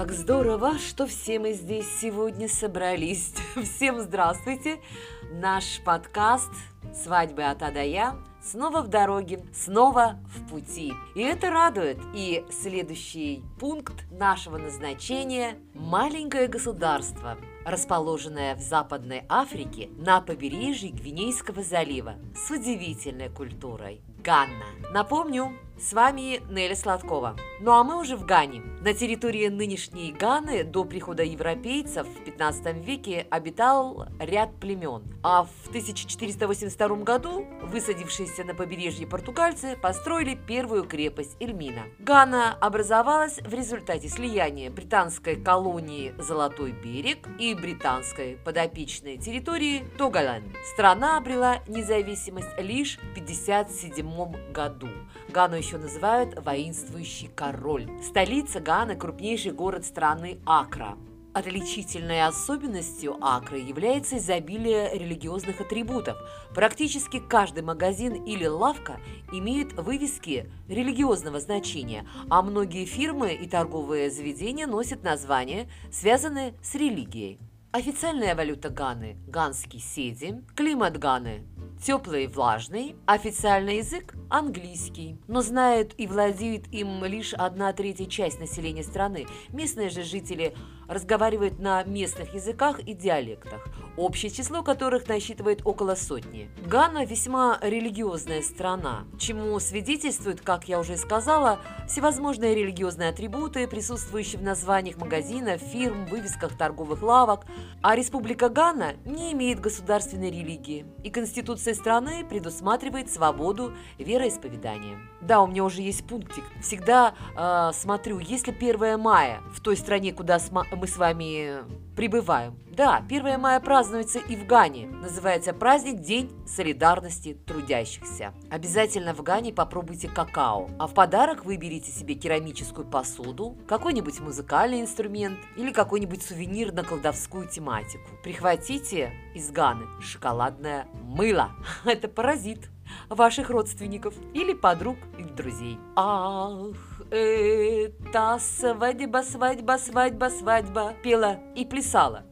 как здорово, что все мы здесь сегодня собрались. Всем здравствуйте! Наш подкаст «Свадьбы от А до Я» снова в дороге, снова в пути. И это радует. И следующий пункт нашего назначения – маленькое государство, расположенное в Западной Африке на побережье Гвинейского залива с удивительной культурой – Ганна. Напомню, с вами Неля Сладкова. Ну а мы уже в Гане. На территории нынешней Ганы до прихода европейцев в 15 веке обитал ряд племен. А в 1482 году высадившиеся на побережье португальцы построили первую крепость Эльмина. Гана образовалась в результате слияния британской колонии Золотой берег и британской подопечной территории Тогаланд. Страна обрела независимость лишь в 1957 году. Гану еще называют «воинствующий король». Столица Ганы – крупнейший город страны Акра. Отличительной особенностью Акры является изобилие религиозных атрибутов. Практически каждый магазин или лавка имеет вывески религиозного значения, а многие фирмы и торговые заведения носят названия, связанные с религией. Официальная валюта Ганы – ганский седи, климат Ганы теплый и влажный, официальный язык – английский. Но знают и владеют им лишь одна третья часть населения страны. Местные же жители разговаривают на местных языках и диалектах, общее число которых насчитывает около сотни. Гана весьма религиозная страна, чему свидетельствуют, как я уже сказала, всевозможные религиозные атрибуты, присутствующие в названиях магазинов, фирм, вывесках торговых лавок. А Республика Гана не имеет государственной религии, и Конституция страны предусматривает свободу вероисповедания. Да, у меня уже есть пунктик. Всегда э, смотрю, если 1 мая в той стране, куда мы с вами прибываем. Да, 1 мая празднуется и в Гане. Называется праздник День солидарности трудящихся. Обязательно в Гане попробуйте какао. А в подарок выберите себе керамическую посуду, какой-нибудь музыкальный инструмент или какой-нибудь сувенир на колдовскую тематику. Прихватите из Ганы шоколадное мыло. Это паразит ваших родственников или подруг или друзей. Ах, это свадьба, свадьба, свадьба, свадьба, пела и плясала.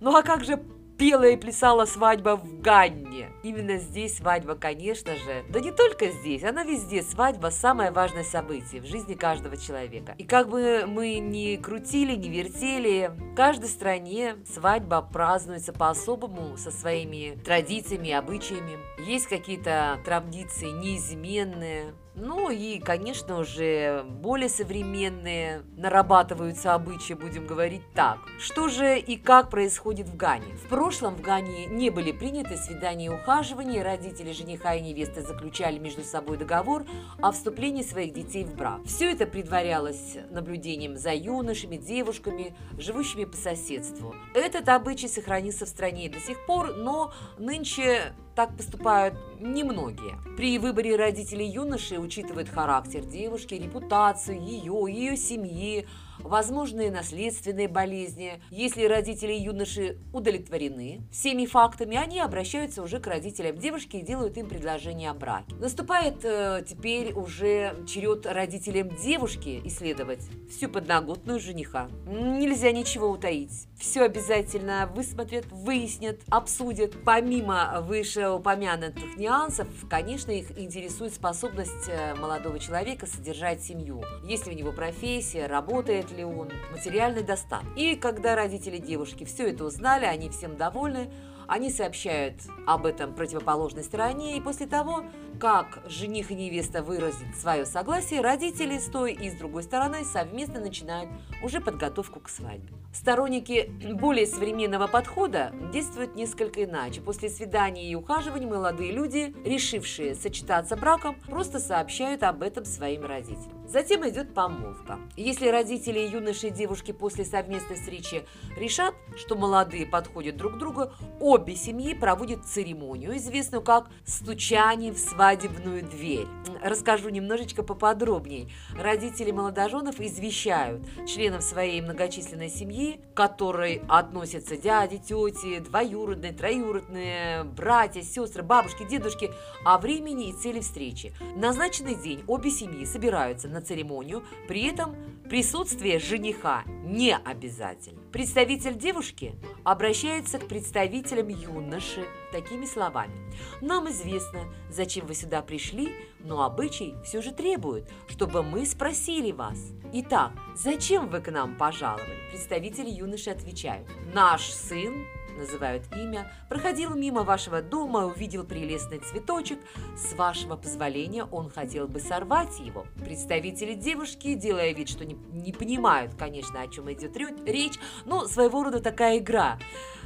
Ну а как же пела и плясала свадьба в Ганне. Именно здесь свадьба, конечно же. Да не только здесь, она везде. Свадьба – самое важное событие в жизни каждого человека. И как бы мы ни крутили, ни вертели, в каждой стране свадьба празднуется по-особому, со своими традициями, обычаями. Есть какие-то традиции неизменные, ну и, конечно, уже более современные нарабатываются обычаи, будем говорить так. Что же и как происходит в Гане? В прошлом в Гане не были приняты свидания и ухаживания, родители жениха и невесты заключали между собой договор о вступлении своих детей в брак. Все это предварялось наблюдением за юношами, девушками, живущими по соседству. Этот обычай сохранился в стране до сих пор, но нынче так поступают немногие. При выборе родителей юноши учитывают характер девушки, репутацию ее, ее семьи, возможные наследственные болезни. Если родители юноши удовлетворены всеми фактами, они обращаются уже к родителям девушки и делают им предложение о браке. Наступает э, теперь уже черед родителям девушки исследовать всю подноготную жениха. Нельзя ничего утаить. Все обязательно высмотрят, выяснят, обсудят. Помимо вышеупомянутых нюансов, конечно, их интересует способность э, молодого человека содержать семью. Есть ли у него профессия, работает ли он, материальный достаток. И когда родители девушки все это узнали, они всем довольны, они сообщают об этом противоположной стороне, и после того, как жених и невеста выразят свое согласие, родители с той и с другой стороны совместно начинают уже подготовку к свадьбе. Сторонники более современного подхода действуют несколько иначе. После свидания и ухаживания молодые люди, решившие сочетаться браком, просто сообщают об этом своим родителям. Затем идет помолвка. Если родители юноши и девушки после совместной встречи решат, что молодые подходят друг другу, обе семьи проводят церемонию, известную как «стучание в свадебную дверь». Расскажу немножечко поподробнее. Родители молодоженов извещают членов своей многочисленной семьи, к которой относятся дяди, тети, двоюродные, троюродные, братья, сестры, бабушки, дедушки, о времени и цели встречи. Назначенный день обе семьи собираются на церемонию, при этом Присутствие жениха не обязательно. Представитель девушки обращается к представителям юноши такими словами. «Нам известно, зачем вы сюда пришли, но обычай все же требует, чтобы мы спросили вас. Итак, зачем вы к нам пожаловали?» Представители юноши отвечают. «Наш сын называют имя, проходил мимо вашего дома, увидел прелестный цветочек. С вашего позволения он хотел бы сорвать его. Представители девушки, делая вид, что не, не понимают, конечно, о чем идет речь, но своего рода такая игра.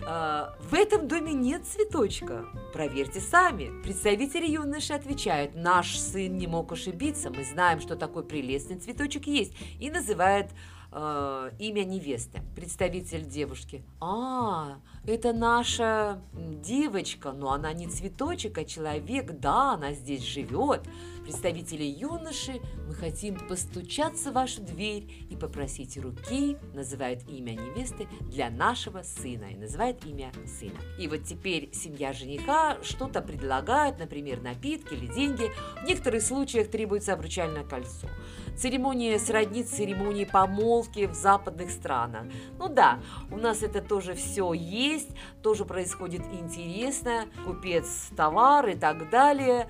Э, в этом доме нет цветочка. Проверьте сами. Представители юноши отвечают, наш сын не мог ошибиться, мы знаем, что такой прелестный цветочек есть, и называют э, имя невесты, представитель девушки. А, это наша девочка, но она не цветочек, а человек, да, она здесь живет. Представители юноши, мы хотим постучаться в вашу дверь и попросить руки, называют имя невесты для нашего сына и называют имя сына. И вот теперь семья жениха что-то предлагает, например, напитки или деньги. В некоторых случаях требуется обручальное кольцо. Церемония сродни церемонии помолвки в западных странах. Ну да, у нас это тоже все есть, тоже происходит интересно. Купец товар и так далее.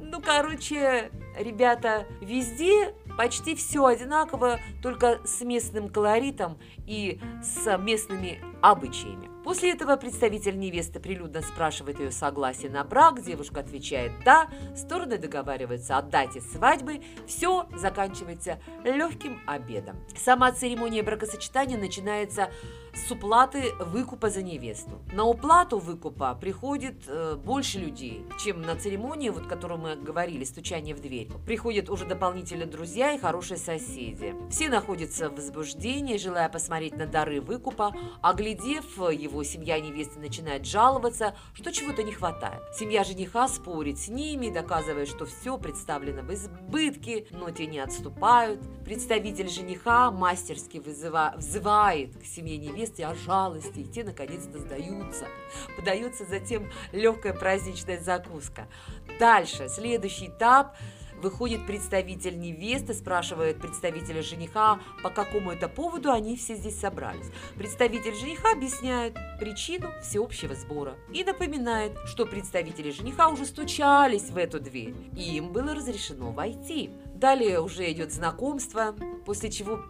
Ну, короче, ребята, везде почти все одинаково, только с местным колоритом и с местными обычаями. После этого представитель невесты прилюдно спрашивает ее согласие на брак, девушка отвечает «да», стороны договариваются о дате свадьбы, все заканчивается легким обедом. Сама церемония бракосочетания начинается с уплаты выкупа за невесту. На уплату выкупа приходит э, больше людей, чем на церемонию, вот которую мы говорили, стучание в дверь. Приходят уже дополнительно друзья и хорошие соседи. Все находятся в возбуждении, желая посмотреть на дары выкупа. Оглядев его, семья невесты начинает жаловаться, что чего-то не хватает. Семья жениха спорит с ними, доказывая, что все представлено в избытке, но те не отступают. Представитель жениха мастерски вызыва, взывает к семье невесты о жалости, и те наконец-то сдаются. Подается затем легкая праздничная закуска. Дальше, следующий этап – Выходит представитель невесты, спрашивает представителя жениха, по какому это поводу они все здесь собрались. Представитель жениха объясняет причину всеобщего сбора и напоминает, что представители жениха уже стучались в эту дверь, и им было разрешено войти. Далее уже идет знакомство, после чего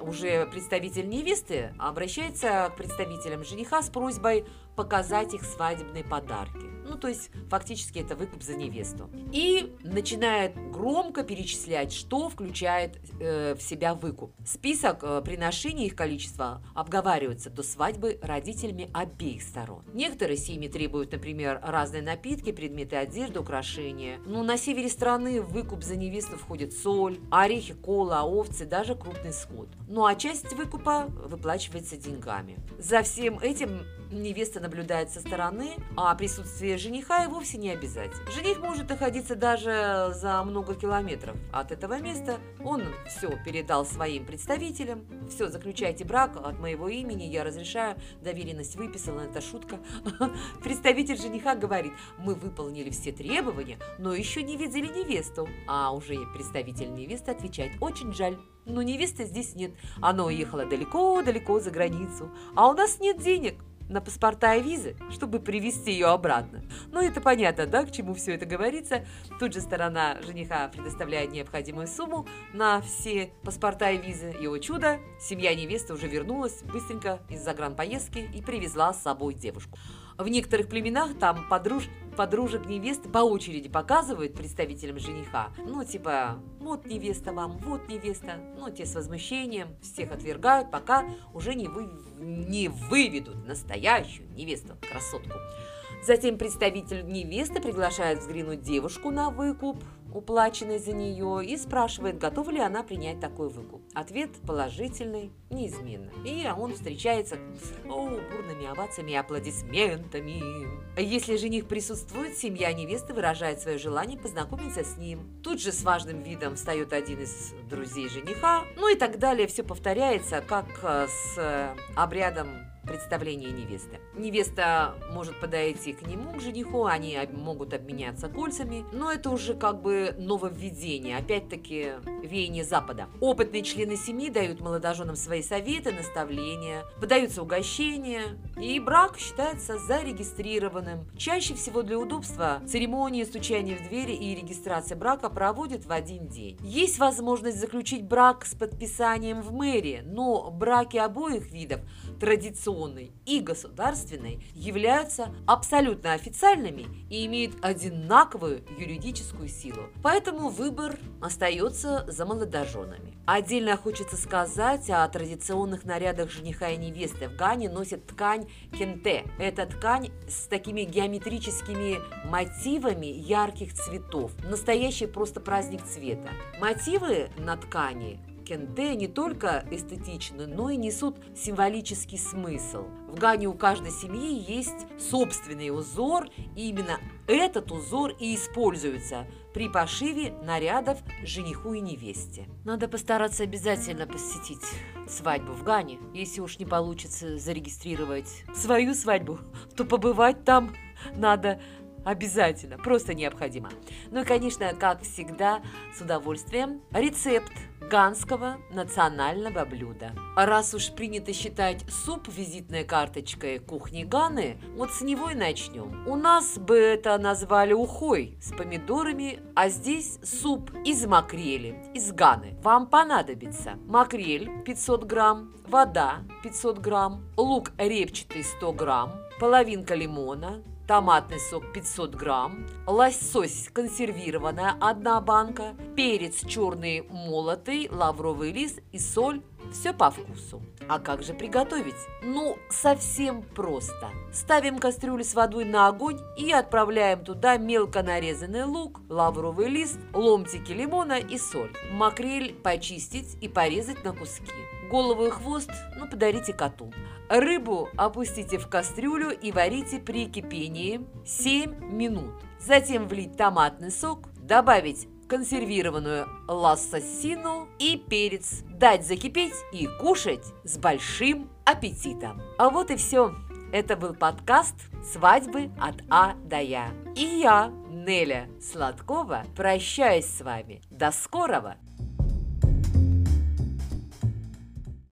уже представитель невесты обращается к представителям жениха с просьбой показать их свадебные подарки. Ну, то есть, фактически это выкуп за невесту. И начинает громко перечислять, что включает э, в себя выкуп. Список э, приношений, их количество обговаривается до свадьбы родителями обеих сторон. Некоторые семьи требуют, например, разные напитки, предметы одежды, украшения. Но на севере страны в выкуп за невесту входит соль, орехи, кола, овцы, даже крупный скот. Ну а часть выкупа выплачивается деньгами. За всем этим невеста наблюдает со стороны, а присутствие жениха и вовсе не обязательно. Жених может находиться даже за много километров от этого места. Он все передал своим представителям. Все, заключайте брак от моего имени, я разрешаю, доверенность выписана, это шутка. Представитель жениха говорит, мы выполнили все требования, но еще не видели невесту. А уже представитель невесты отвечает, очень жаль. Но невесты здесь нет. Она уехала далеко-далеко за границу. А у нас нет денег на паспорта и визы, чтобы привезти ее обратно. Ну, это понятно, да, к чему все это говорится. Тут же сторона жениха предоставляет необходимую сумму на все паспорта и визы. И, о чудо, семья невесты уже вернулась быстренько из загранпоездки и привезла с собой девушку. В некоторых племенах там подруж... подружек невесты по очереди показывают представителям жениха. Ну, типа, вот невеста вам, вот невеста. Ну, те с возмущением всех отвергают, пока уже не, вы... не выведут настоящую невесту, красотку. Затем представитель невесты приглашает взглянуть девушку на выкуп, уплаченный за нее, и спрашивает, готова ли она принять такой выкуп. Ответ положительный, неизменно. И он встречается о, бурными овациями и аплодисментами. Если жених присутствует, семья невесты выражает свое желание познакомиться с ним. Тут же с важным видом встает один из друзей жениха, ну и так далее. Все повторяется, как э, с э, обрядом представление невесты. Невеста может подойти к нему, к жениху, они могут обменяться кольцами, но это уже как бы нововведение, опять-таки веяние Запада. Опытные члены семьи дают молодоженам свои советы, наставления, выдаются угощения, и брак считается зарегистрированным. Чаще всего для удобства церемонии стучания в двери и регистрация брака проводят в один день. Есть возможность заключить брак с подписанием в мэрии, но браки обоих видов традиционной и государственной, являются абсолютно официальными и имеют одинаковую юридическую силу. Поэтому выбор остается за молодоженами. Отдельно хочется сказать о традиционных нарядах жениха и невесты. В Гане носят ткань кенте. Это ткань с такими геометрическими мотивами ярких цветов. Настоящий просто праздник цвета. Мотивы на ткани кенте не только эстетичны, но и несут символический смысл. В Гане у каждой семьи есть собственный узор, и именно этот узор и используется при пошиве нарядов жениху и невесте. Надо постараться обязательно посетить свадьбу в Гане. Если уж не получится зарегистрировать свою свадьбу, то побывать там надо обязательно, просто необходимо. Ну и, конечно, как всегда, с удовольствием, рецепт ганского национального блюда. Раз уж принято считать суп визитной карточкой кухни Ганы, вот с него и начнем. У нас бы это назвали ухой с помидорами, а здесь суп из макрели, из Ганы. Вам понадобится макрель 500 грамм, вода 500 грамм, лук репчатый 100 грамм, половинка лимона, томатный сок 500 грамм, лосось консервированная 1 банка, перец черный молотый, лавровый лист и соль все по вкусу. А как же приготовить? Ну, совсем просто. Ставим кастрюлю с водой на огонь и отправляем туда мелко нарезанный лук, лавровый лист, ломтики лимона и соль. Макрель почистить и порезать на куски. Голову и хвост, ну, подарите коту. Рыбу опустите в кастрюлю и варите при кипении 7 минут. Затем влить томатный сок, добавить консервированную лассасину и перец, дать закипеть и кушать с большим аппетитом. А вот и все. Это был подкаст «Свадьбы от А до Я». И я, Неля Сладкова, прощаюсь с вами. До скорого!